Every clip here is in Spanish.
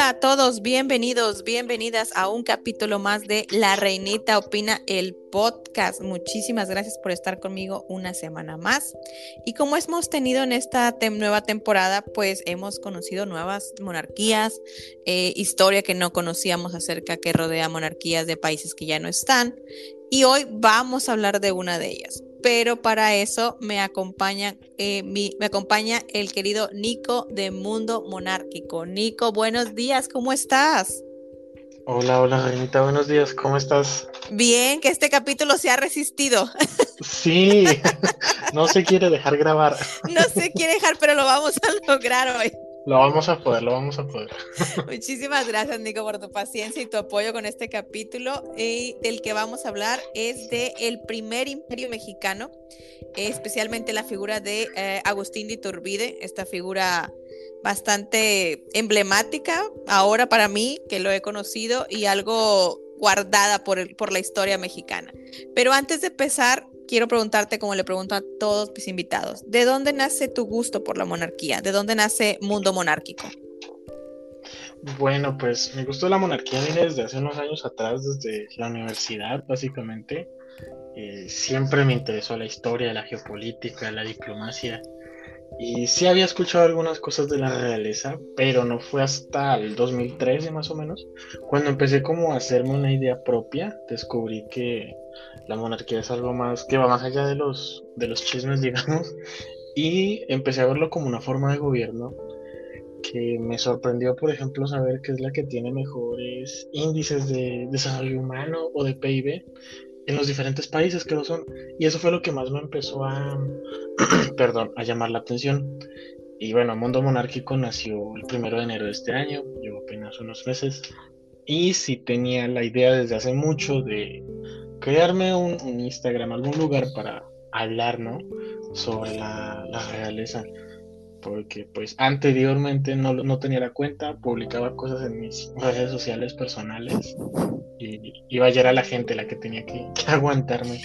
Hola a todos, bienvenidos, bienvenidas a un capítulo más de La Reinita Opina, el podcast. Muchísimas gracias por estar conmigo una semana más. Y como hemos tenido en esta nueva temporada, pues hemos conocido nuevas monarquías, eh, historia que no conocíamos acerca que rodea monarquías de países que ya no están. Y hoy vamos a hablar de una de ellas pero para eso me acompaña, eh, me acompaña el querido Nico de Mundo Monárquico. Nico, buenos días, ¿cómo estás? Hola, hola, Reinita, buenos días, ¿cómo estás? Bien, que este capítulo se ha resistido. Sí, no se quiere dejar grabar. No se quiere dejar, pero lo vamos a lograr hoy. Lo vamos a poder, lo vamos a poder. Muchísimas gracias, Nico, por tu paciencia y tu apoyo con este capítulo. Y del que vamos a hablar es de el primer imperio mexicano, especialmente la figura de eh, Agustín de Iturbide, esta figura bastante emblemática ahora para mí, que lo he conocido, y algo guardada por, el, por la historia mexicana. Pero antes de empezar, quiero preguntarte, como le pregunto a todos mis invitados, ¿de dónde nace tu gusto por la monarquía? ¿De dónde nace Mundo Monárquico? Bueno, pues mi gusto de la monarquía viene desde hace unos años atrás, desde la universidad, básicamente. Eh, siempre me interesó la historia, la geopolítica, la diplomacia. Y sí había escuchado algunas cosas de la realeza, pero no fue hasta el 2013 más o menos, cuando empecé como a hacerme una idea propia, descubrí que la monarquía es algo más que va más allá de los, de los chismes, digamos, y empecé a verlo como una forma de gobierno que me sorprendió, por ejemplo, saber que es la que tiene mejores índices de desarrollo humano o de PIB en los diferentes países que lo son. Y eso fue lo que más me empezó a, perdón, a llamar la atención. Y bueno, Mundo Monárquico nació el primero de enero de este año, llevo apenas unos meses. Y sí tenía la idea desde hace mucho de crearme un, Instagram, algún lugar para hablar, ¿no? Sobre la, realeza. Porque pues anteriormente no, no tenía la cuenta, publicaba cosas en mis redes sociales personales y iba a a la gente la que tenía que, aguantarme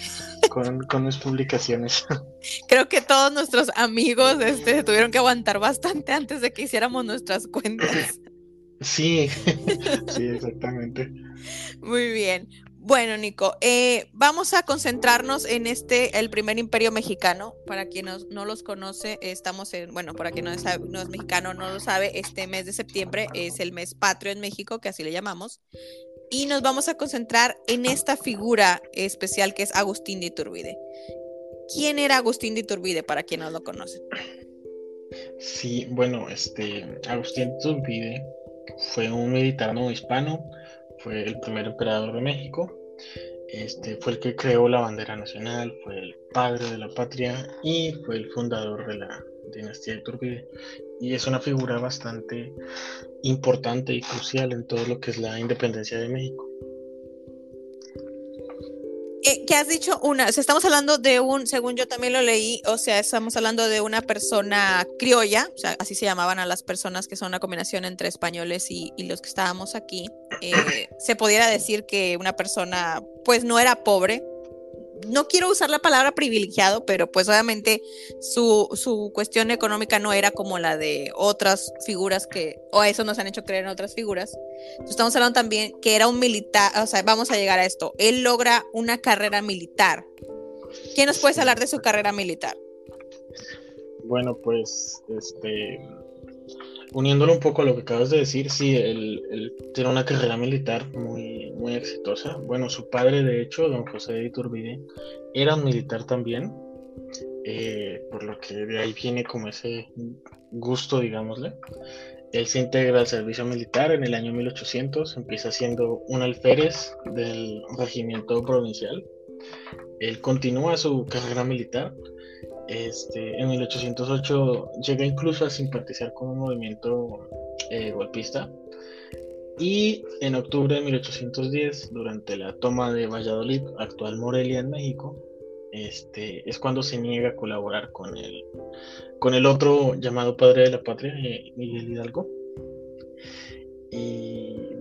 con, con, mis publicaciones. Creo que todos nuestros amigos este, tuvieron que aguantar bastante antes de que hiciéramos nuestras cuentas. Sí, sí, exactamente. Muy bien. Bueno, Nico, eh, vamos a concentrarnos en este, el primer imperio mexicano. Para quien no, los conoce, estamos en, bueno, para quien no es, no es mexicano, no lo sabe, este mes de septiembre es el mes patrio en México, que así le llamamos. Y nos vamos a concentrar en esta figura especial que es Agustín de Iturbide. ¿Quién era Agustín de Iturbide para quien no lo conoce? Sí, bueno, este, Agustín de Iturbide fue un militar no hispano fue el primer emperador de México. Este, fue el que creó la bandera nacional, fue el padre de la patria y fue el fundador de la dinastía de Iturbide. Y es una figura bastante importante y crucial en todo lo que es la independencia de México. Eh, ¿Qué has dicho? Una, estamos hablando de un, según yo también lo leí, o sea, estamos hablando de una persona criolla, o sea, así se llamaban a las personas que son una combinación entre españoles y los que estábamos aquí. Eh, se pudiera decir que una persona, pues no era pobre, no quiero usar la palabra privilegiado, pero pues obviamente su, su, cuestión económica no era como la de otras figuras que, o eso nos han hecho creer en otras figuras. estamos hablando también que era un militar, o sea, vamos a llegar a esto, él logra una carrera militar. ¿Quién nos puede hablar de su carrera militar? Bueno, pues, este, uniéndolo un poco a lo que acabas de decir, sí, él, tiene una carrera militar muy, muy exitosa. Bueno, su padre, de hecho, don José de Iturbide, era un militar también, eh, por lo que de ahí viene como ese gusto, digámosle. Él se integra al servicio militar en el año 1800, empieza siendo un alférez del regimiento provincial. Él continúa su carrera militar este, en 1808 llega incluso a simpatizar con un movimiento eh, golpista. Y en octubre de 1810, durante la toma de Valladolid, actual Morelia en México, este, es cuando se niega a colaborar con el, con el otro llamado padre de la patria, eh, Miguel Hidalgo.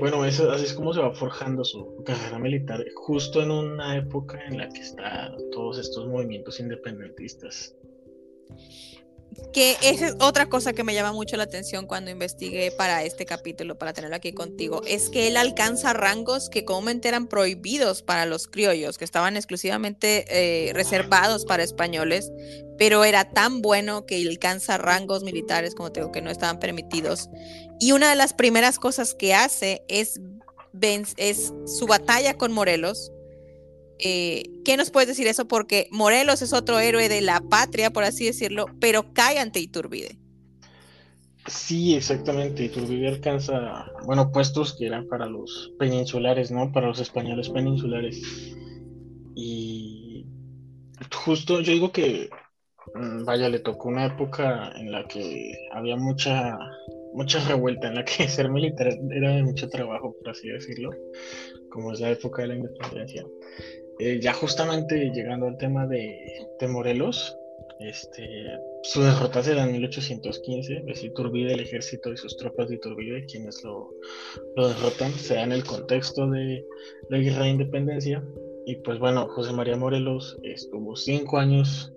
Bueno, eso, así es como se va forjando su carrera militar, justo en una época en la que están todos estos movimientos independentistas. Que esa es otra cosa que me llama mucho la atención cuando investigué para este capítulo, para tenerlo aquí contigo, es que él alcanza rangos que comúnmente eran prohibidos para los criollos, que estaban exclusivamente eh, reservados para españoles, pero era tan bueno que alcanza rangos militares, como te digo, que no estaban permitidos. Y una de las primeras cosas que hace es, es su batalla con Morelos, eh, ¿Qué nos puedes decir eso? Porque Morelos es otro héroe de la patria, por así decirlo, pero cae ante Iturbide. Sí, exactamente. Iturbide alcanza, bueno, puestos que eran para los peninsulares, ¿no? Para los españoles peninsulares. Y justo yo digo que, mm, vaya, le tocó una época en la que había mucha, mucha revuelta, en la que ser militar era de mucho trabajo, por así decirlo, como es la época de la independencia. Eh, ya justamente llegando al tema de, Morelos, este, su derrota se da en 1815, es Iturbide, el ejército y sus tropas de Iturbide, quienes lo, derrotan, se da en el contexto de la guerra de independencia. Y pues bueno, José María Morelos estuvo cinco años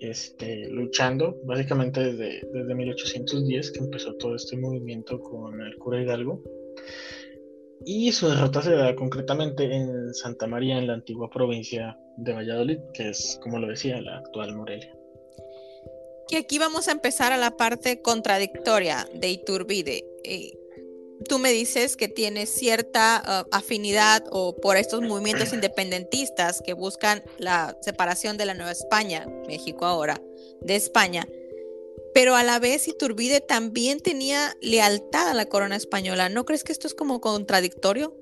este, luchando, básicamente desde, desde 1810, que empezó todo este movimiento con el cura Hidalgo. Y su derrota se da concretamente en Santa María, en la antigua provincia de Valladolid, que es, como lo decía, la actual Morelia. Y aquí vamos a empezar a la parte contradictoria de Iturbide. Eh, tú me dices que tienes cierta uh, afinidad o por estos movimientos independentistas que buscan la separación de la Nueva España, México ahora, de España pero a la vez Iturbide también tenía lealtad a la corona española. ¿No crees que esto es como contradictorio?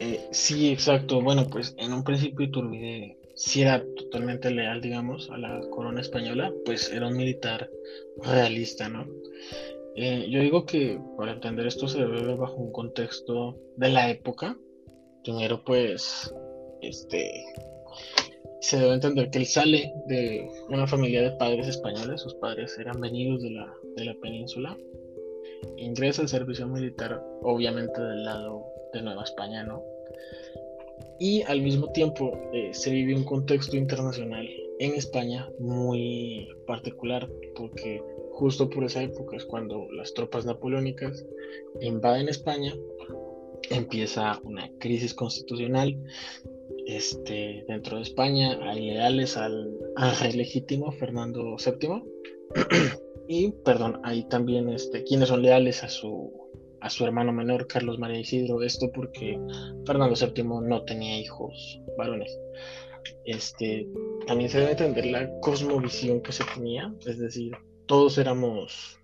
Eh, sí, exacto. Bueno, pues en un principio Iturbide sí era totalmente leal, digamos, a la corona española, pues era un militar realista, ¿no? Eh, yo digo que para entender esto se debe ver bajo un contexto de la época. Primero, pues, este, se debe entender que él sale de una familia de padres españoles, sus padres eran venidos de la, de la península, ingresa al servicio militar, obviamente del lado de Nueva España, ¿no? Y al mismo tiempo eh, se vive un contexto internacional en España muy particular, porque justo por esa época es cuando las tropas napoleónicas invaden España, empieza una crisis constitucional este, dentro de España hay leales al, rey legítimo Fernando VII y perdón hay también este quienes son leales a su a su hermano menor Carlos María Isidro. Esto porque Fernando VII no tenía hijos varones. Este también se debe entender la cosmovisión que se tenía es decir todos éramos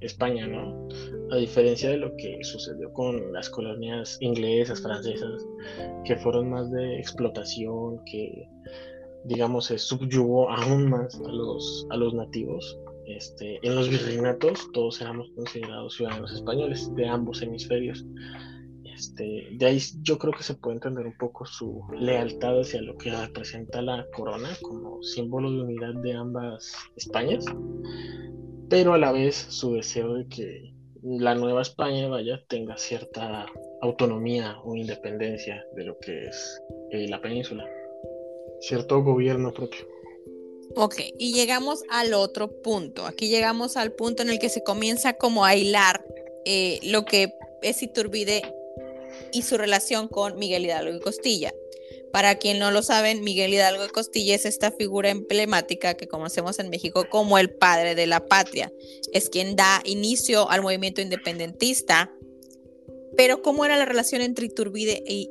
España, ¿no? A diferencia de lo que sucedió con las colonias inglesas, francesas, que fueron más de explotación, que digamos se subyugó aún más a los, a los nativos. Este, en los virreinatos todos éramos considerados ciudadanos españoles de ambos hemisferios. Este, de ahí yo creo que se puede entender un poco su lealtad hacia lo que representa la corona como símbolo de unidad de ambas Españas pero a la vez su deseo de que la nueva España vaya tenga cierta autonomía o independencia de lo que es eh, la península, cierto gobierno propio. Ok, y llegamos al otro punto. Aquí llegamos al punto en el que se comienza como a hilar eh, lo que es Iturbide y su relación con Miguel Hidalgo y Costilla. Para quien no lo saben, Miguel Hidalgo de Costilla es esta figura emblemática que conocemos en México como el padre de la patria. Es quien da inicio al movimiento independentista. Pero ¿cómo era la relación entre Iturbide y,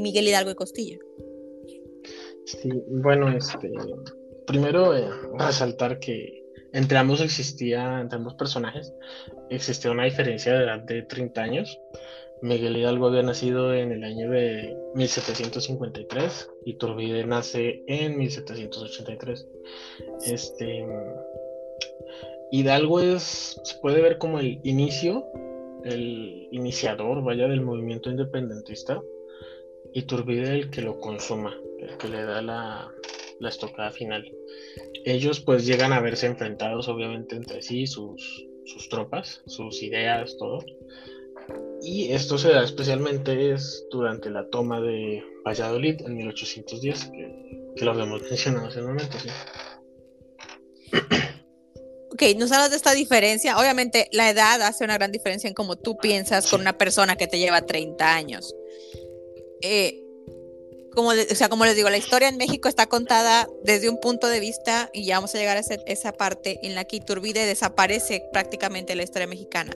Miguel Hidalgo de Costilla? Sí, bueno, este, primero eh, resaltar que entre ambos existía, entre ambos personajes, existía una diferencia de de 30 años. Miguel Hidalgo había nacido en el año de 1753 y Turbide nace en 1783. Este, Hidalgo es, se puede ver como el inicio, el iniciador, vaya, del movimiento independentista y Turbide el que lo consuma, el que le da la, la estocada final. Ellos pues llegan a verse enfrentados obviamente entre sí, sus, sus tropas, sus ideas, todo y esto se da especialmente es durante la toma de Valladolid en 1810, que, lo habíamos mencionado hace un momento. ok, nos hablas de esta diferencia. Obviamente, la edad hace una gran diferencia en cómo tú piensas con una persona que te lleva 30 años. Eh, como, o sea, como les digo, la historia en México está contada desde un punto de vista, y ya vamos a llegar a esa parte en la que Iturbide desaparece prácticamente la historia mexicana.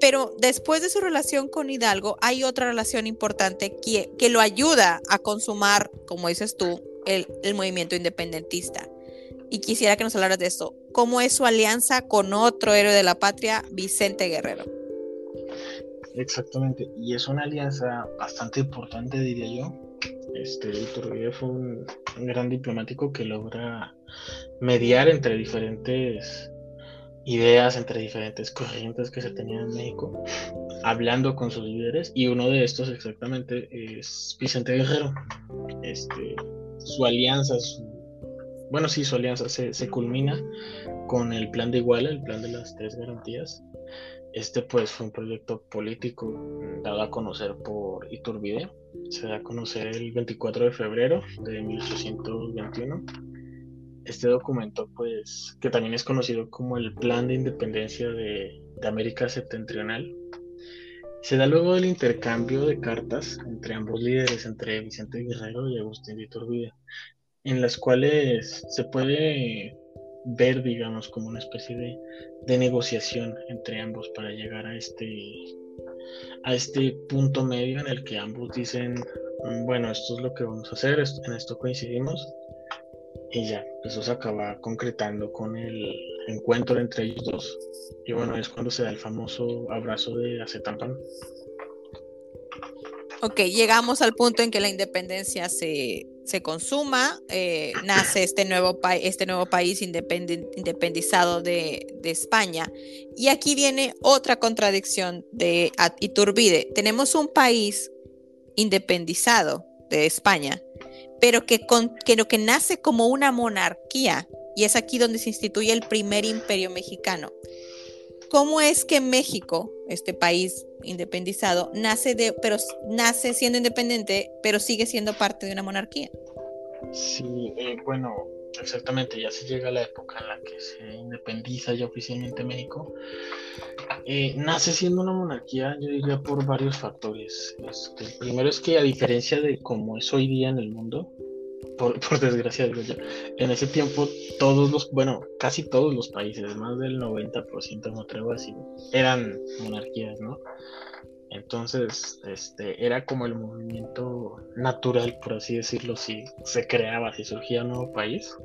Pero después de su relación con Hidalgo, hay otra relación importante que, que lo ayuda a consumar, como dices tú, el, el movimiento independentista. Y quisiera que nos hablaras de esto. ¿Cómo es su alianza con otro héroe de la patria, Vicente Guerrero? Exactamente, y es una alianza bastante importante, diría yo. Este, Iturbide fue un gran diplomático que logra mediar entre diferentes ideas entre diferentes corrientes que se tenían en México, hablando con sus líderes, y uno de estos exactamente es Vicente Guerrero. Este, su alianza, bueno, sí, su alianza se, se, culmina con el plan de Iguala, el plan de las tres garantías. Este pues fue un proyecto político dado a conocer por Iturbide. Se da a conocer el 24 de febrero de 1821 este documento, pues, que también es conocido como el Plan de Independencia de, América Septentrional, se da luego del intercambio de cartas entre ambos líderes, entre Vicente Guerrero y Agustín de Iturbide, en las cuales se puede ver, digamos, como una especie de, de, negociación entre ambos para llegar a este, a este punto medio en el que ambos dicen, mm, bueno, esto es lo que vamos a hacer, en esto coincidimos, y ya, eso se acaba concretando con el encuentro entre ellos dos. Y bueno, es cuando se da el famoso abrazo de Acetampan. Ok, llegamos al punto en que la independencia se, se consuma, eh, nace este nuevo, este nuevo país independizado de, de, España. Y aquí viene otra contradicción de Iturbide. Tenemos un país independizado de España, pero que, con, que que nace como una monarquía, y es aquí donde se instituye el primer imperio mexicano. ¿Cómo es que México, este país independizado, nace, de, pero, nace siendo independiente, pero sigue siendo parte de una monarquía? Sí, eh, bueno, exactamente, ya se llega a la época en la que se independiza ya oficialmente México. Eh, nace siendo una monarquía, yo diría, por varios factores. Este, el primero es que a diferencia de como es hoy día en el mundo, por, desgracia en ese tiempo todos los, bueno, casi todos los países, más del 90% me atrevo a decir, eran monarquías, ¿no? Entonces, este, era como el movimiento natural, por así decirlo, si se creaba, si surgía un nuevo país.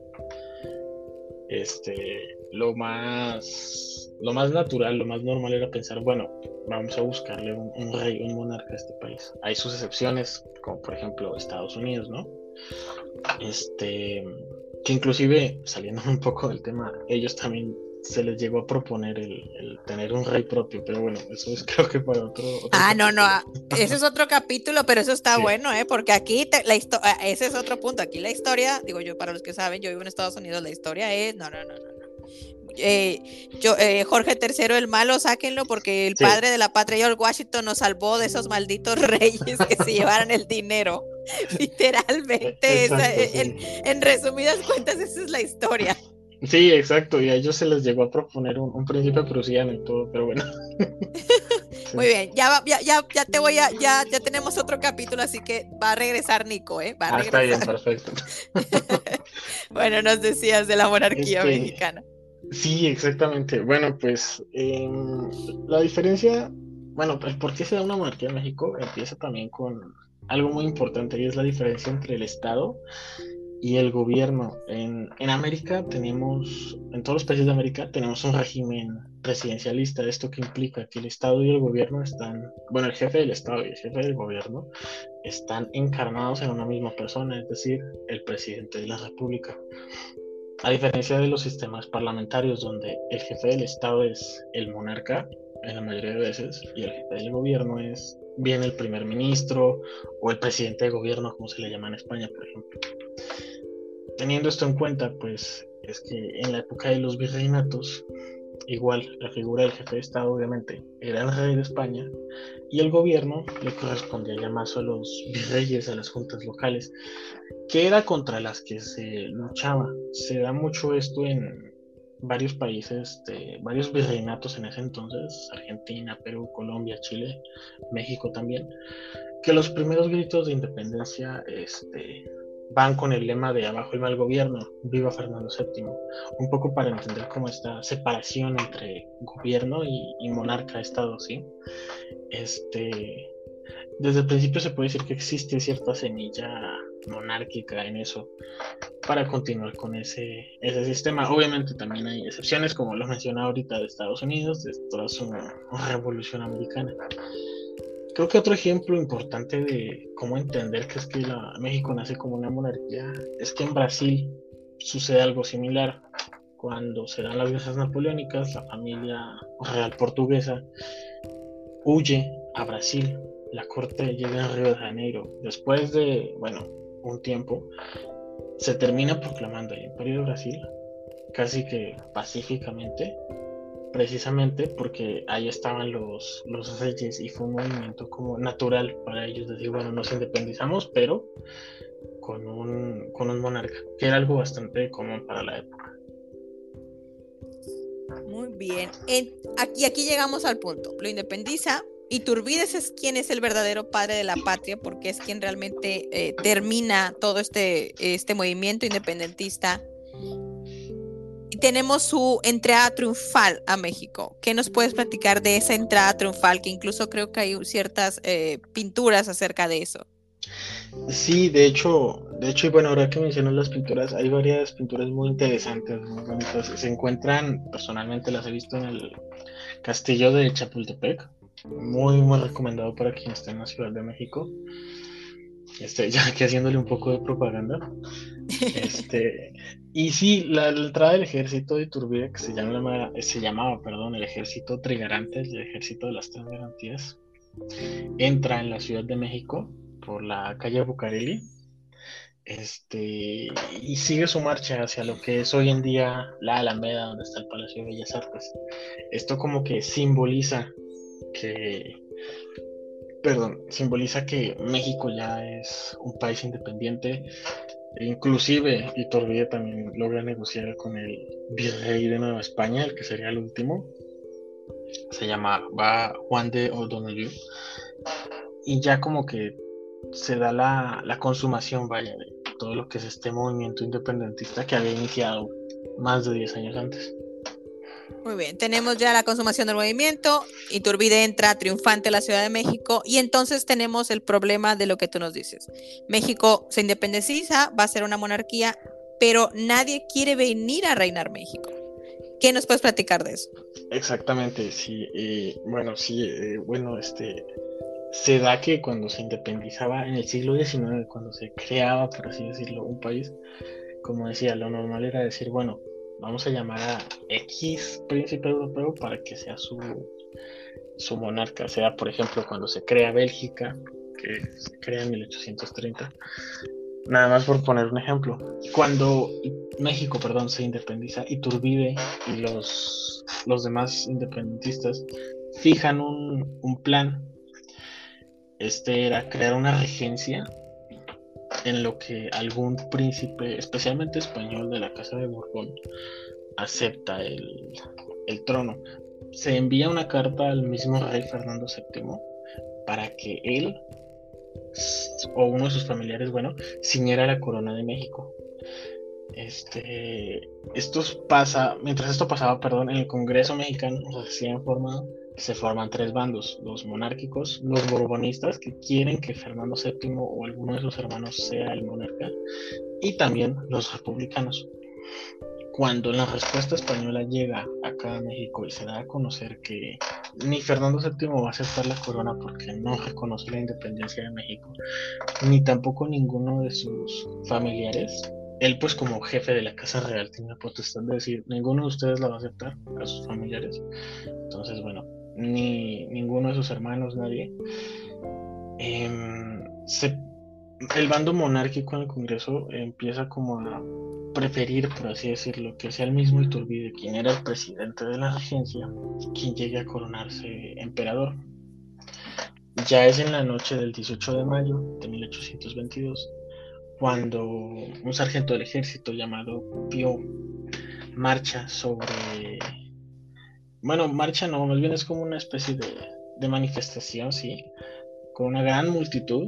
Este, lo más, lo más natural, lo más normal era pensar, bueno, vamos a buscarle un, rey, un monarca a este país. Hay sus excepciones, como por ejemplo Estados Unidos, ¿no? Este, que inclusive, saliendo un poco del tema, ellos también se les llegó a proponer el, tener un rey propio, pero bueno, eso es creo que para otro. ah, no, no, ese es otro capítulo, pero eso está bueno, ¿eh? Porque aquí la historia, ah, ese es otro punto. Aquí la historia, digo yo, para los que saben, yo vivo en Estados Unidos, la historia es, no, no, no, no. Eh, yo, eh, Jorge III el malo, sáquenlo porque el padre de la patria George Washington nos salvó de esos malditos reyes que se llevaran el dinero. Literalmente, en, en resumidas cuentas, esa es la historia. Sí, exacto, y a ellos se les llegó a proponer un, príncipe prusiano y todo, pero bueno. Muy bien, ya, ya, ya, ya, te voy a, ya, ya tenemos otro capítulo, así que va a regresar Nico, ¿eh? Va a ah, está bien, perfecto. bueno, nos decías de la monarquía este, mexicana. Sí, exactamente. Bueno, pues em, la diferencia, bueno, pues por qué se da una monarquía en México empieza también con algo muy importante y es la diferencia entre el Estado y el gobierno. En, en, América tenemos, en todos los países de América tenemos un régimen presidencialista. Esto que implica que el Estado y el gobierno están, bueno, el jefe del Estado y el jefe del gobierno están encarnados en una misma persona, es decir, el presidente de la República. A diferencia de los sistemas parlamentarios donde el jefe del Estado es el monarca, en la mayoría de veces, y el jefe del gobierno es bien el primer ministro o el presidente de gobierno, como se le llama en España, por ejemplo teniendo esto en cuenta, pues es que en la época de los virreinatos, igual la figura del jefe de Estado obviamente era el rey de España y el gobierno le correspondía ya más a los virreyes, a las juntas locales, que era contra las que se luchaba. Se da mucho esto en, varios países, de, varios virreinatos en ese entonces, Argentina, Perú, Colombia, Chile, México también, que los primeros gritos de independencia este, van con el lema de abajo el mal gobierno, viva Fernando VII, un poco para entender cómo esta separación entre gobierno y, monarca ha estado, ¿sí? Este, desde el principio se puede decir que existe cierta semilla monárquica en eso para continuar con ese, ese sistema. Obviamente también hay excepciones, como lo mencioné ahorita de Estados Unidos, de toda una revolución americana. Creo que otro ejemplo importante de cómo entender que es que la, México nace como una monarquía es que en Brasil sucede algo similar. Cuando se dan las guerras napoleónicas, la familia real portuguesa huye a Brasil. La corte llega a Río de Janeiro. Después de, bueno, un tiempo, se termina proclamando el Imperio de Brasil, casi que pacíficamente, precisamente porque ahí estaban los, los y fue un movimiento como natural para ellos decir, bueno, nos independizamos, pero con un, con un monarca, que era algo bastante común para la época. Muy bien. aquí, aquí llegamos al punto. Lo independiza. y Turbides es quien es el verdadero padre de la patria, porque es quien realmente eh, termina todo este, este movimiento independentista tenemos su entrada triunfal a México. ¿Qué nos puedes platicar de esa entrada triunfal? Que incluso creo que hay ciertas eh, pinturas acerca de eso. Sí, de hecho, de hecho, y bueno, ahora que mencionas las pinturas, hay varias pinturas muy interesantes. Se encuentran, personalmente las he visto en el castillo de Chapultepec. Muy, muy recomendado para quien esté en la Ciudad de México. Este, ya aquí haciéndole un poco de propaganda. Este, y sí, la, entrada del ejército de Iturbide, que se, llama, se llamaba perdón, el ejército Trigarante, el ejército de las tres garantías, entra en la Ciudad de México por la calle Bucareli este, y sigue su marcha hacia lo que es hoy en día la Alameda, donde está el Palacio de Bellas Artes. Esto como que simboliza que perdón, simboliza que México ya es un país independiente. Inclusive Iturbide también logra negociar con el virrey de Nueva España, el que sería el último. Se llama va Juan de O'Donoghue. Y ya como que se da la, la consumación, vaya, de todo lo que es este movimiento independentista que había iniciado más de 10 años antes. Muy bien, tenemos ya la consumación del movimiento, Iturbide entra triunfante a la Ciudad de México y entonces tenemos el problema de lo que tú nos dices. México se independiza, va a ser una monarquía, pero nadie quiere venir a reinar México. ¿Qué nos puedes platicar de eso? Exactamente, sí. Eh, bueno, sí, eh, bueno, este, se da que cuando se independizaba en el siglo XIX, cuando se creaba, por así decirlo, un país, como decía, lo normal era decir, bueno, vamos a llamar a X príncipe europeo para que sea su, su monarca. sea, por ejemplo, cuando se crea Bélgica, que se crea en 1830. Nada más por poner un ejemplo. Cuando México, perdón, se independiza, Iturbide y los, los demás independentistas fijan un, un plan. Este era crear una regencia en lo que algún príncipe, especialmente español de la Casa de Borbón, acepta el, trono. Se envía una carta al mismo rey Fernando VII para que él o uno de sus familiares, bueno, ciñera la corona de México. Este, esto pasa, mientras esto pasaba, perdón, en el Congreso mexicano recién formado, se forman tres bandos, los monárquicos, los borbonistas, que quieren que Fernando VII o alguno de sus hermanos sea el monarca, y también los republicanos. Cuando la respuesta española llega acá a México y se da a conocer que ni Fernando VII va a aceptar la corona porque no reconoce la independencia de México, ni tampoco ninguno de sus familiares, él pues como jefe de la Casa Real tiene la potestad de decir, ninguno de ustedes la va a aceptar a sus familiares. Entonces, bueno, ni ninguno de sus hermanos, nadie. Em, el bando monárquico en el Congreso empieza como a preferir, por así decirlo, que sea el mismo Iturbide, quien era el presidente de la regencia, quien llegue a coronarse emperador. Ya es en la noche del 18 de mayo de 1822 cuando un sargento del ejército llamado Pío marcha sobre... Bueno, marcha no, más bien es como una especie de, manifestación, sí, con una gran multitud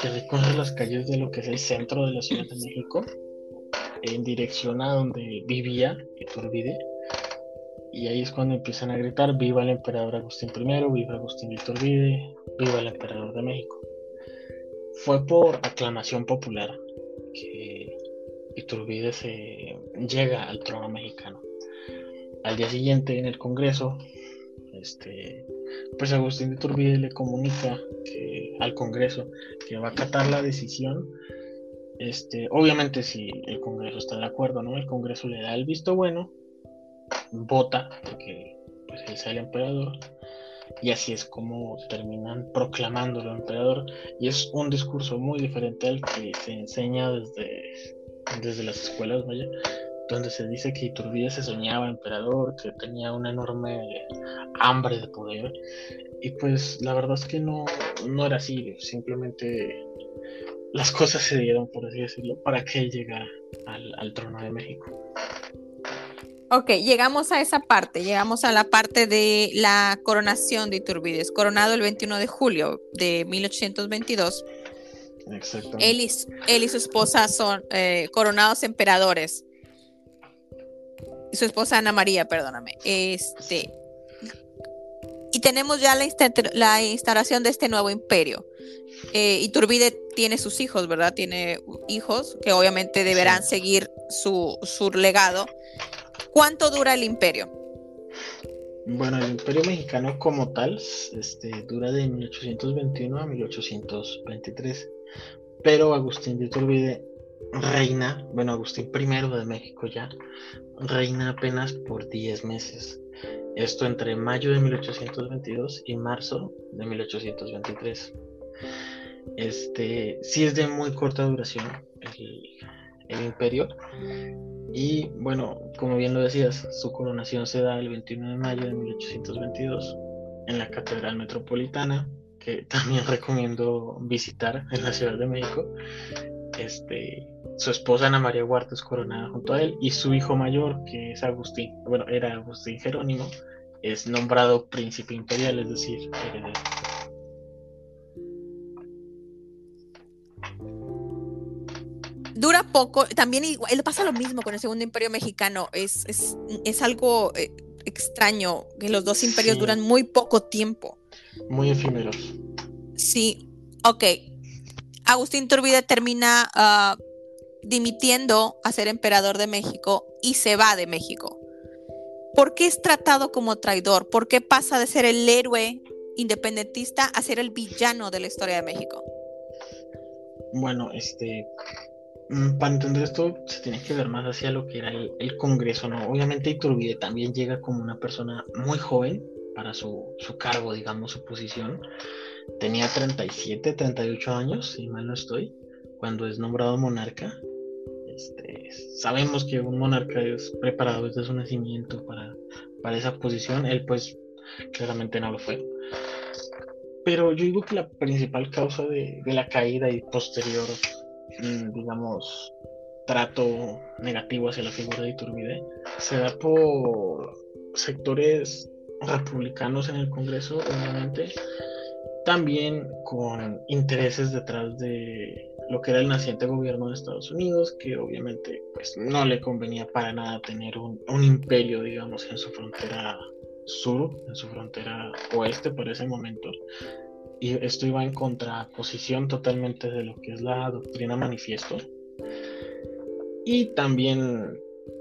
que recorre las calles de lo que es el centro de la Ciudad de México en dirección a donde vivía Iturbide. Y ahí es cuando empiezan a gritar, viva el emperador Agustín I, viva Agustín Iturbide, viva el emperador de México. Fue por aclamación popular que Iturbide se llega al trono mexicano. Al día siguiente en el Congreso, este, pues Agustín de Iturbide le comunica que, al Congreso que va a acatar la decisión. Este, obviamente si el Congreso está de acuerdo, ¿no? El Congreso le da el visto bueno, vota porque pues él el emperador. Y así es como terminan proclamándolo emperador. Y es un discurso muy diferente al que se enseña desde, desde las escuelas, vaya, donde se dice que Iturbide se soñaba emperador, que tenía una enorme hambre de poder y pues la verdad es que no, no era así, simplemente las cosas se dieron, por así decirlo, para que él llegara al, trono de México. Ok, llegamos a esa parte, llegamos a la parte de la coronación de Iturbide, coronado el 21 de julio de 1822. Exactamente. Él y, su esposa son eh, coronados emperadores. Su esposa Ana María, perdóname. Este, y tenemos ya la, la instalación de este nuevo imperio. Eh, Iturbide tiene sus hijos, ¿verdad? Tiene hijos que obviamente deberán seguir su, legado. ¿Cuánto dura el imperio? Bueno, el imperio mexicano como tal este, dura de 1821 a 1823. Pero Agustín de Iturbide reina, bueno, Agustín I de México ya, reina apenas por 10 meses. Esto entre mayo de 1822 y marzo de 1823. Este, sí es de muy corta duración el, imperio. Y bueno, como bien lo decías, su coronación se da el 21 de mayo de 1822 en la Catedral Metropolitana, que también recomiendo visitar en la Ciudad de México. Este, su esposa Ana María Huerta es coronada junto a él y su hijo mayor, que es Agustín, bueno, era Agustín Jerónimo, es nombrado príncipe imperial, es decir, heredero. dura poco. También igual, pasa lo mismo con el Segundo Imperio Mexicano. Es, es, algo eh, extraño que los dos imperios duran muy poco tiempo. Muy efímeros. Sí, ok. Agustín Turbide termina ah, dimitiendo a ser emperador de México y se va de México. ¿Por qué es tratado como traidor? ¿Por qué pasa de ser el héroe independentista a ser el villano de la historia de México? Bueno, este, Mm, para entender esto se tiene que ver más hacia lo que era el, Congreso, ¿no? Obviamente Iturbide también llega como una persona muy joven para su, cargo, digamos, su posición. Tenía 37, 38 años, si mal no estoy, cuando es nombrado monarca. Este, sabemos que un monarca es preparado desde su nacimiento para, para esa posición. Él pues claramente no lo fue. Pero yo digo que la principal causa de, de la caída y posterior Mm, digamos, trato negativo hacia la figura de Iturbide se da por sectores republicanos en el Congreso, obviamente, también con intereses detrás de lo que era el naciente gobierno de Estados Unidos, que obviamente pues no le convenía para nada tener un, un imperio, digamos, en su frontera sur, en su frontera oeste por ese momento, y esto iba en contraposición totalmente de lo que es la doctrina manifiesto. Y también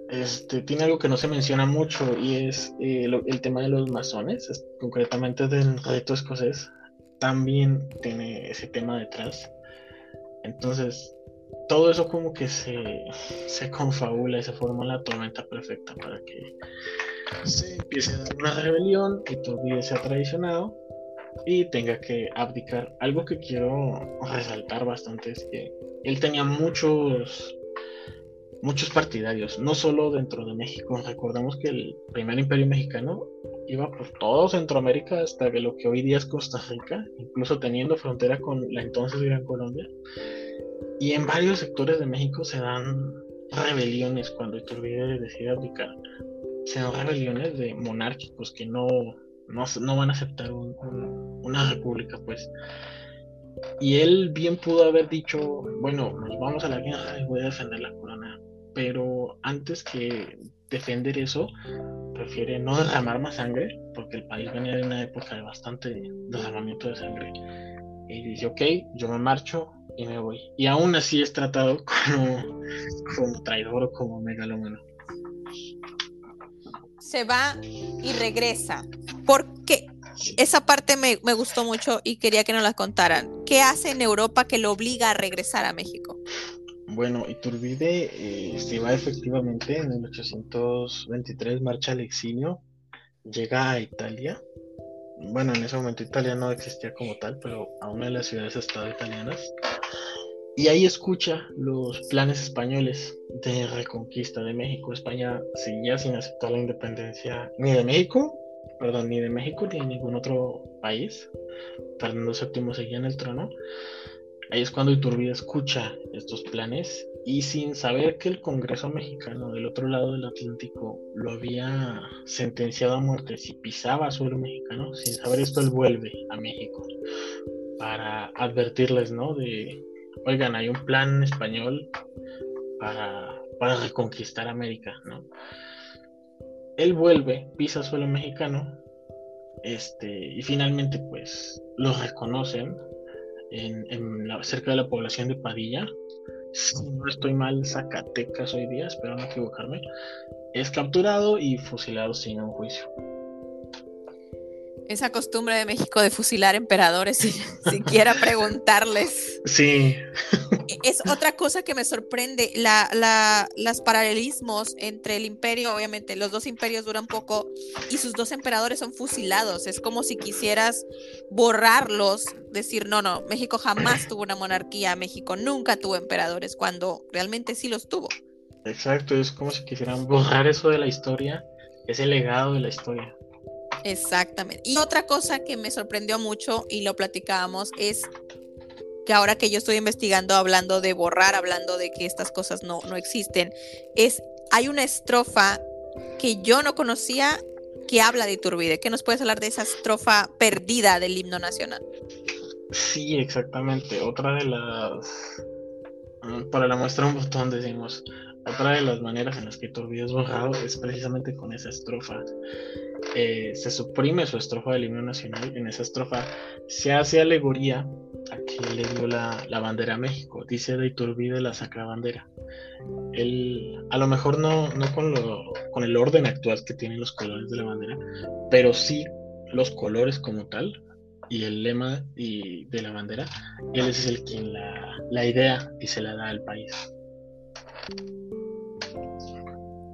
este, tiene algo que no se menciona mucho y es eh, el tema de los masones, concretamente del reto escocés, también tiene ese tema detrás. Entonces, todo eso como que se, se confabula y se forma la tormenta perfecta para que se empiece a dar una rebelión y todavía sea traicionado y tenga que abdicar. Algo que quiero resaltar bastante es que él tenía muchos muchos partidarios, no solo dentro de México. Recordamos que el primer imperio mexicano iba por todo Centroamérica hasta lo que hoy día es Costa Rica, incluso teniendo frontera con la entonces Gran Colombia. Y en varios sectores de México se dan rebeliones cuando Iturbide decide abdicar, sean rebeliones de monárquicos que no, no, van a aceptar una república, pues. Y él bien pudo haber dicho, bueno, nos vamos a la guerra y voy a defender la corona. Pero antes que defender eso, prefiere no derramar más sangre, porque el país venía de una época de bastante derramamiento de sangre. Y dice, ok, yo me marcho y me voy. Y aún así es tratado como, traidor o como megalómano. Se va y regresa. ¿Por qué? Esa parte me, me, gustó mucho y quería que nos la contaran. ¿Qué hace en Europa que lo obliga a regresar a México? Bueno, Iturbide eh, se va efectivamente en 1823, marcha al exilio, llega a Italia. Bueno, en ese momento Italia no existía como tal, pero a una de las ciudades-estado italianas. Y ahí escucha los planes españoles de reconquista de México. España seguía sin aceptar la independencia ni de México, perdón, ni de México ni de ningún otro país. Fernando VII seguía en el trono. Ahí es cuando Iturbide escucha estos planes y sin saber que el Congreso mexicano del otro lado del Atlántico lo había sentenciado a muerte si pisaba suelo mexicano, sin saber esto él vuelve a México para advertirles, ¿no? De, oigan, hay un plan español para, para reconquistar América, ¿no? Él vuelve, pisa suelo mexicano, este, y finalmente pues lo reconocen en, la, cerca de la población de Padilla. Si no estoy mal, Zacatecas hoy día, espero no equivocarme. Es capturado y fusilado sin un juicio. Esa costumbre de México de fusilar emperadores sin siquiera preguntarles. Sí. E, es otra cosa que me sorprende, la, la, las paralelismos entre el imperio, obviamente, los dos imperios duran poco y sus dos emperadores son fusilados. Es como si quisieras borrarlos, decir, no, no, México jamás tuvo una monarquía, México nunca tuvo emperadores, cuando realmente sí los tuvo. Exacto, es como si quisieran borrar eso de la historia, ese legado de la historia. Exactamente. Y otra cosa que me sorprendió mucho y lo platicábamos es que ahora que yo estoy investigando, hablando de borrar, hablando de que estas cosas no, no existen, es, hay una estrofa que yo no conocía que habla de Iturbide. ¿Qué nos puedes hablar de esa estrofa perdida del himno nacional? Sí, exactamente. Otra de las... Mm, para la muestra un botón decimos, otra de las maneras en las que Iturbide es borrado es precisamente con esa estrofa. Eh, se suprime su estrofa del himno nacional. En esa estrofa se hace alegoría a que le dio la, bandera a México. Dice de Iturbide la sacra bandera. Él, a lo mejor no, no con, lo, con el orden actual que tienen los colores de la bandera, pero sí los colores como tal y el lema y de la bandera. Él es el quien la, la idea y se la da al país.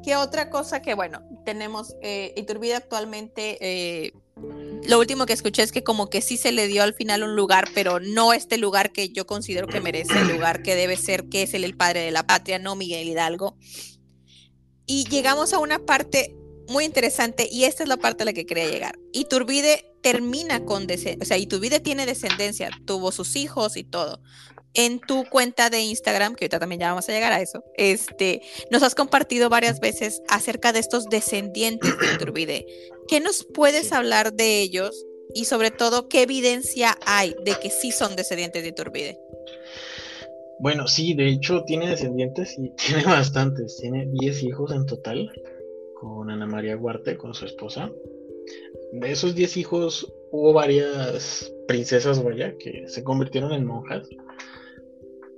¿Qué otra cosa que, bueno, tenemos eh, Iturbide actualmente, eh, lo último que escuché es que como que sí se le dio al final un lugar, pero no este lugar que yo considero que merece, el lugar que debe ser, que es el, el padre de la patria, no Miguel Hidalgo. Y llegamos a una parte muy interesante y esta es la parte a la que quería llegar. Iturbide termina con, o sea, Iturbide tiene descendencia, tuvo sus hijos y todo, en tu cuenta de Instagram, que ahorita también ya vamos a llegar a eso, este, nos has compartido varias veces acerca de estos descendientes de Iturbide. ¿Qué nos puedes hablar de ellos y sobre todo qué evidencia hay de que sí son descendientes de Iturbide? Bueno, sí, de hecho tiene descendientes y tiene bastantes, tiene 10 hijos en total con Ana María Guarte, con su esposa. De esos 10 hijos hubo varias princesas, vaya, que se convirtieron en monjas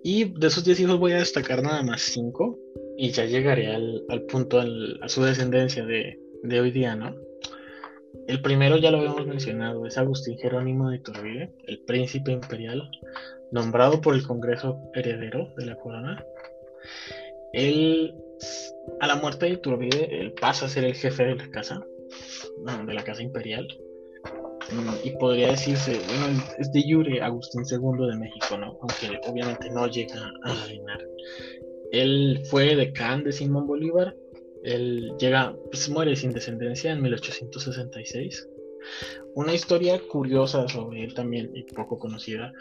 y de esos 10 hijos voy a destacar nada más 5 y ya llegaré al, punto, a su descendencia de, hoy día, ¿no? El primero ya lo habíamos mencionado, es Agustín Jerónimo de Iturbide, el príncipe imperial, nombrado por el Congreso heredero de la corona. Él, a la muerte de Iturbide, él pasa a ser el jefe de la casa, de la casa imperial, y podría decirse, bueno, es de Yure Agustín II de México, ¿no? Aunque obviamente no llega a reinar. Él fue decán de Simón Bolívar, él llega, pues muere sin descendencia en 1866. Una historia curiosa sobre él también y poco conocida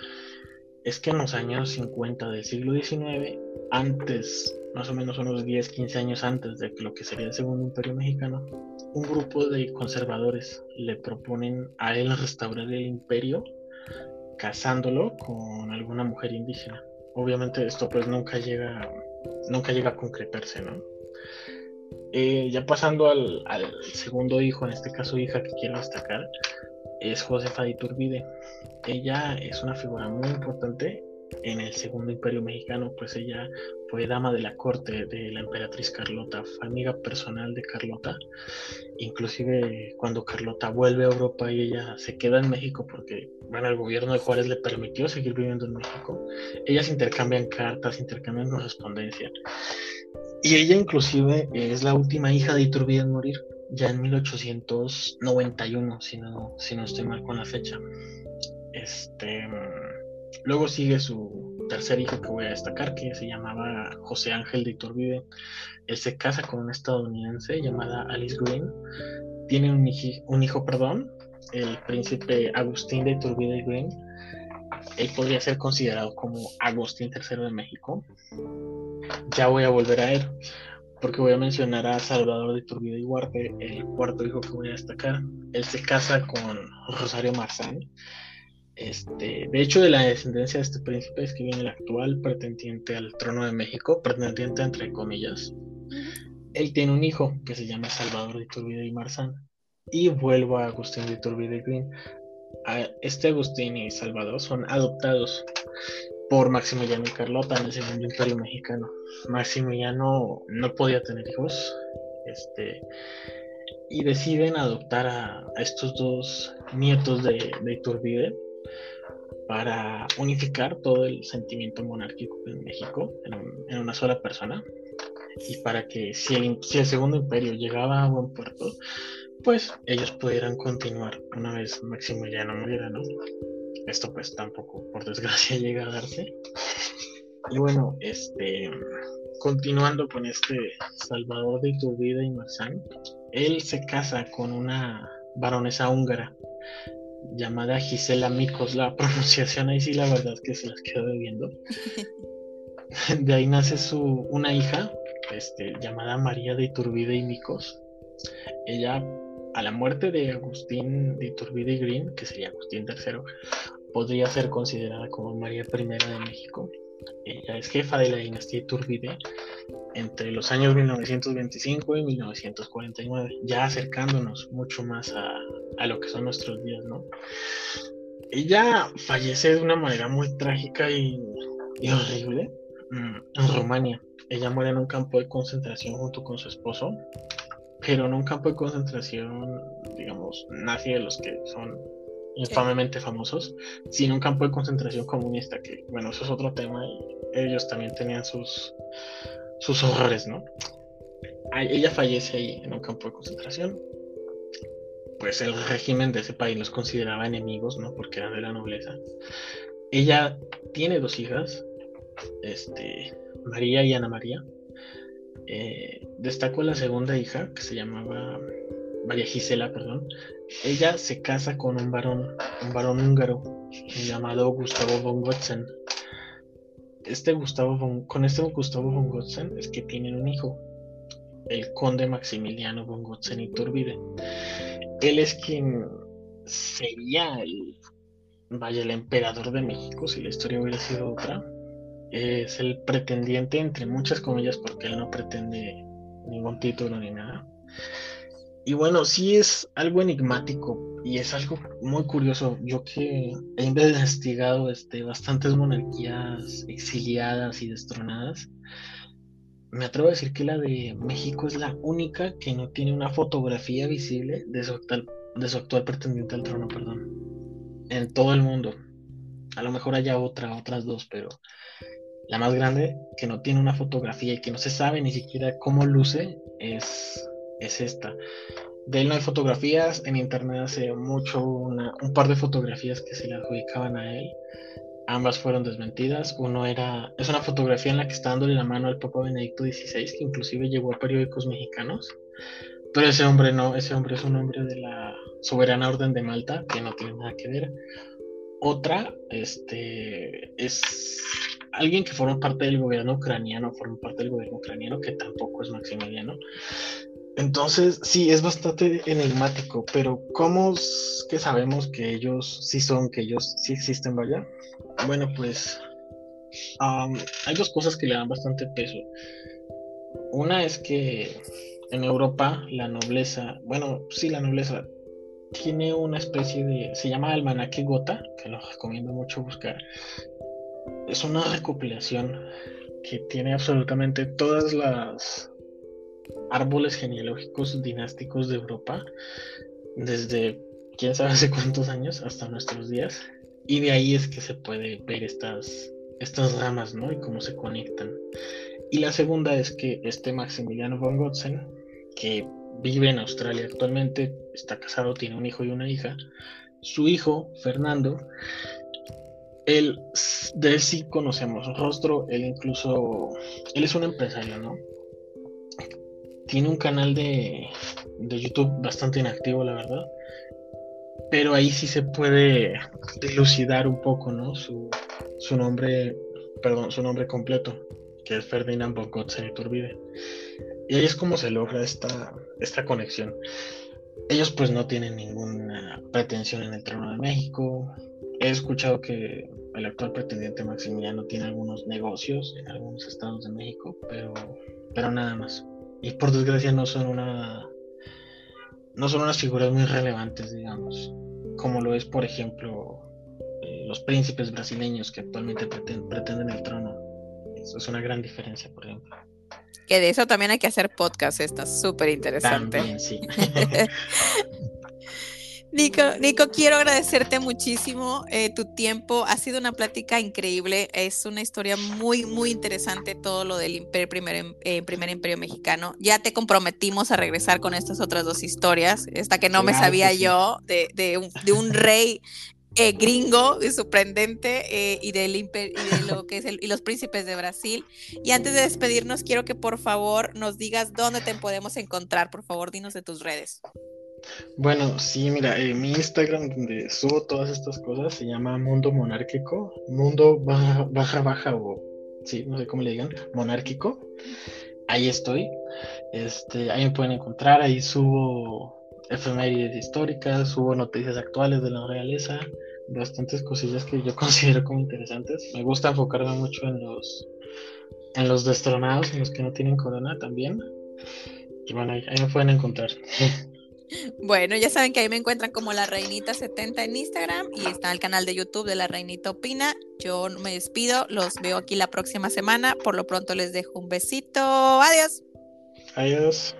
es que en los años 50 del siglo XIX, antes, más o menos unos 10, 15 años antes de lo que sería el Segundo Imperio Mexicano, un grupo de conservadores le proponen a él restaurar el imperio casándolo con alguna mujer indígena. Obviamente esto pues nunca llega, nunca llega a concretarse, ¿no? Eh, ya pasando al, segundo hijo, en este caso hija que quiero destacar, es Josefa de Iturbide. Ella es una figura muy importante en el segundo imperio mexicano, pues ella fue dama de la corte de la emperatriz Carlota, fue amiga personal de Carlota, inclusive cuando Carlota vuelve a Europa y ella se queda en México porque, bueno, el gobierno de Juárez le permitió seguir viviendo en México, ellas intercambian cartas, intercambian correspondencia, y ella inclusive es la última hija de Iturbide en morir, ya en 1891, si no, si no estoy mal con la fecha. Este, luego sigue su tercer hijo que voy a destacar, que se llamaba José Ángel de Iturbide. Él se casa con una estadounidense llamada Alice Green. Tiene un, un hijo, perdón, el príncipe Agustín de Iturbide Green. Él podría ser considerado como Agustín III de México. Ya voy a volver a él porque voy a mencionar a Salvador de Iturbide y Huarte, el cuarto hijo que voy a destacar. Él se casa con Rosario Marzán. Este, de hecho, de la descendencia de este príncipe es que viene el actual pretendiente al trono de México, pretendiente entre comillas. Él tiene un hijo que se llama Salvador de Iturbide y Marzán. Y vuelvo a Agustín de Iturbide y Green. este Agustín y Salvador son adoptados por Maximiliano y Carlota en el segundo imperio mexicano. Maximiliano no podía tener hijos este, y deciden adoptar a, estos dos nietos de, de, Iturbide para unificar todo el sentimiento monárquico en México en, una sola persona y para que si el, si el segundo imperio llegaba a buen puerto, pues ellos pudieran continuar una vez Maximiliano muriera, ¿no? Esto pues tampoco, por desgracia, llega a darse. Y bueno, este, continuando con este Salvador de Iturbide y Marzán, él se casa con una baronesa húngara llamada Gisela Mikos. La pronunciación ahí sí la verdad es que se las quedo viendo. De ahí nace su, una hija este, llamada María de Iturbide y Mikos. Ella, a la muerte de Agustín de Iturbide y Green, que sería Agustín III, podría ser considerada como María I de México. Ella es jefa de la dinastía Iturbide entre los años 1925 y 1949, ya acercándonos mucho más a, lo que son nuestros días, ¿no? Ella fallece de una manera muy trágica y, horrible mm, en Rumania. Ella muere en un campo de concentración junto con su esposo, pero en un campo de concentración, digamos, nazi de los que son infamemente famosos, sin un campo de concentración comunista, que bueno, eso es otro tema y ellos también tenían sus, sus horrores, ¿no? Ella fallece ahí en un campo de concentración. Pues el régimen de ese país los consideraba enemigos, ¿no? Porque eran de la nobleza. Ella tiene dos hijas, este, María y Ana María. Eh, destaco la segunda hija, que se llamaba María Gisela, perdón, ella se casa con un varón, un varón húngaro llamado Gustavo von Gotzen. Este Gustavo von, con este Gustavo von Gotzen es que tienen un hijo, el conde Maximiliano von Gotzen Iturbide. Él es quien sería el, vaya, el emperador de México si la historia hubiera sido otra. Es el pretendiente, entre muchas comillas, porque él no pretende ningún título ni nada y bueno, sí es algo enigmático y es algo muy curioso. Yo que he investigado este, bastantes monarquías exiliadas y destronadas, me atrevo a decir que la de México es la única que no tiene una fotografía visible de su actual, de su actual pretendiente al trono, perdón, en todo el mundo. A lo mejor haya otra, otras dos, pero la más grande que no tiene una fotografía y que no se sabe ni siquiera cómo luce es es esta. De él no hay fotografías, en internet hace mucho un par de fotografías que se le adjudicaban a él. Ambas fueron desmentidas. Uno era, es una fotografía en la que está dándole la mano al Papa Benedicto XVI, que inclusive llegó a periódicos mexicanos. Pero ese hombre no, ese hombre es un hombre de la soberana orden de Malta, que no tiene nada que ver. otra, este, es alguien que forma parte del gobierno ucraniano, forma parte del gobierno ucraniano, que tampoco es Maximiliano. Entonces, sí, es bastante enigmático, pero ¿cómo es que sabemos que ellos sí son, que ellos sí existen, vaya? Bueno, pues hay dos cosas que le dan bastante peso. Una es que en Europa la nobleza, bueno, sí, la nobleza tiene una especie de, se llama almanaque gota, que lo recomiendo mucho buscar. Es una recopilación que tiene absolutamente todas las árboles genealógicos dinásticos de Europa, desde quién sabe hace cuántos años hasta nuestros días. Y de ahí es que se puede ver estas, estas ramas, ¿no? Y cómo se conectan. Y la segunda es que este Maximiliano von Gotzen, que vive en Australia actualmente, está casado, tiene un hijo y una hija. Su hijo, Fernando, él, de él sí conocemos rostro, él incluso, él es un empresario, ¿no? Tiene un canal de, de YouTube bastante inactivo, la verdad. Pero ahí sí se puede dilucidar un poco, ¿no? Su, su nombre, perdón, su nombre completo, que es Ferdinand von Gotzen Iturbide. Y ahí es como se logra esta, esta conexión. Ellos pues no tienen ninguna pretensión en el trono de México. He escuchado que el actual pretendiente Maximiliano tiene algunos negocios en algunos estados de México, pero, pero nada más. Y por desgracia no son una no son unas figuras muy relevantes, digamos, como lo es, por ejemplo, eh, los príncipes brasileños que actualmente pretenden el trono. Eso es una gran diferencia, por ejemplo. Que de eso también hay que hacer podcast, está súper interesante. También, sí. Nico, Nico, quiero agradecerte muchísimo eh, tu tiempo. Ha sido una plática increíble. Es una historia muy, muy interesante todo lo del primer, eh, primer imperio mexicano. Ya te comprometimos a regresar con estas otras dos historias, esta que no me sabía yo, de, de, un, de, un, rey eh, gringo sorprendente y, del y de lo que es el, y los príncipes de Brasil. Y antes de despedirnos, quiero que por favor nos digas dónde te podemos encontrar. Por favor, dinos de tus redes. Bueno, sí, mira, eh, mi Instagram donde subo todas estas cosas se llama Mundo Monárquico, Mundo baja, baja, baja o sí, no sé cómo le digan, monárquico. Ahí estoy. Este, ahí me pueden encontrar, ahí subo efemérides históricas, subo noticias actuales de la realeza, bastantes cosillas que yo considero como interesantes. Me gusta enfocarme mucho en los en los destronados, en los que no tienen corona también. Y bueno, ahí, ahí me pueden encontrar. Bueno, ya saben que ahí me encuentran como la Reinita 70 en Instagram y está el canal de YouTube de la Reinita Opina. Yo me despido, los veo aquí la próxima semana. Por lo pronto les dejo un besito. Adiós. Adiós.